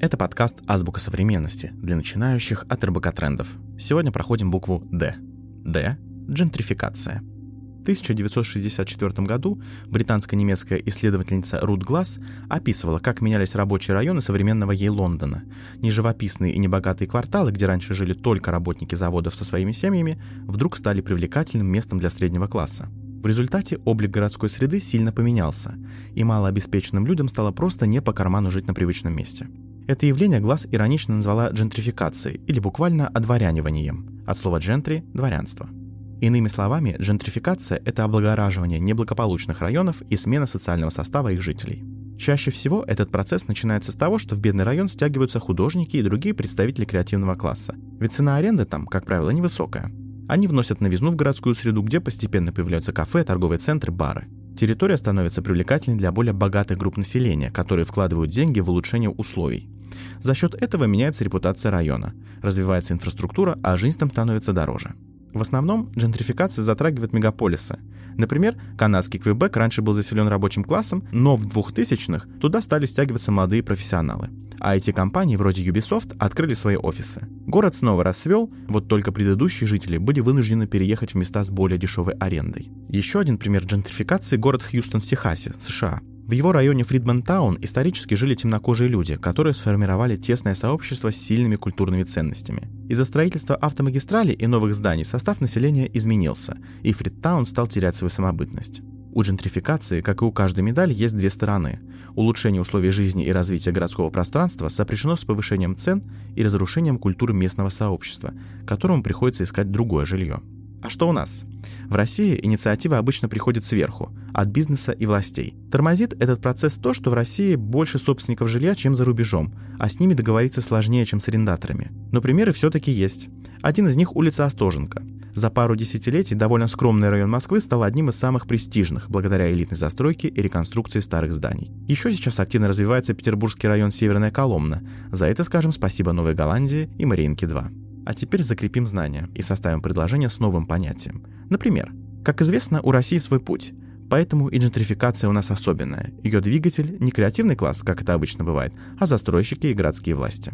Это подкаст «Азбука современности» для начинающих от РБК трендов. Сегодня проходим букву «Д». «Д» — джентрификация. В 1964 году британско-немецкая исследовательница Рут Гласс описывала, как менялись рабочие районы современного ей Лондона. Неживописные и небогатые кварталы, где раньше жили только работники заводов со своими семьями, вдруг стали привлекательным местом для среднего класса. В результате облик городской среды сильно поменялся, и малообеспеченным людям стало просто не по карману жить на привычном месте. Это явление Глаз иронично назвала джентрификацией или буквально одворяниванием, от слова «джентри» – дворянство. Иными словами, джентрификация – это облагораживание неблагополучных районов и смена социального состава их жителей. Чаще всего этот процесс начинается с того, что в бедный район стягиваются художники и другие представители креативного класса. Ведь цена аренды там, как правило, невысокая. Они вносят новизну в городскую среду, где постепенно появляются кафе, торговые центры, бары. Территория становится привлекательной для более богатых групп населения, которые вкладывают деньги в улучшение условий. За счет этого меняется репутация района, развивается инфраструктура, а жизнь там становится дороже. В основном джентрификация затрагивает мегаполисы. Например, канадский Квебек раньше был заселен рабочим классом, но в 2000-х туда стали стягиваться молодые профессионалы. А эти компании вроде Ubisoft открыли свои офисы. Город снова расцвел, вот только предыдущие жители были вынуждены переехать в места с более дешевой арендой. Еще один пример джентрификации – город Хьюстон в Техасе, США. В его районе Фридман-таун исторически жили темнокожие люди, которые сформировали тесное сообщество с сильными культурными ценностями. Из-за строительства автомагистрали и новых зданий состав населения изменился, и Фридтаун стал терять свою самобытность. У джентрификации, как и у каждой медали, есть две стороны. Улучшение условий жизни и развития городского пространства сопряжено с повышением цен и разрушением культуры местного сообщества, которому приходится искать другое жилье. А что у нас? В России инициатива обычно приходит сверху, от бизнеса и властей. Тормозит этот процесс то, что в России больше собственников жилья, чем за рубежом, а с ними договориться сложнее, чем с арендаторами. Но примеры все-таки есть. Один из них – улица Остоженко. За пару десятилетий довольно скромный район Москвы стал одним из самых престижных благодаря элитной застройке и реконструкции старых зданий. Еще сейчас активно развивается петербургский район Северная Коломна. За это скажем спасибо Новой Голландии и Мариинке 2. А теперь закрепим знания и составим предложение с новым понятием. Например, как известно, у России свой путь, поэтому и джентрификация у нас особенная. Ее двигатель не креативный класс, как это обычно бывает, а застройщики и городские власти.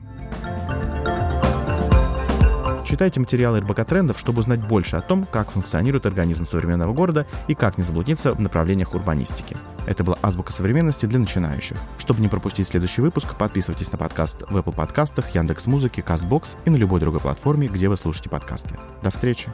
Читайте материалы РБК Трендов, чтобы узнать больше о том, как функционирует организм современного города и как не заблудиться в направлениях урбанистики. Это была «Азбука современности» для начинающих. Чтобы не пропустить следующий выпуск, подписывайтесь на подкаст в Apple подкастах, Яндекс.Музыке, Castbox и на любой другой платформе, где вы слушаете подкасты. До встречи!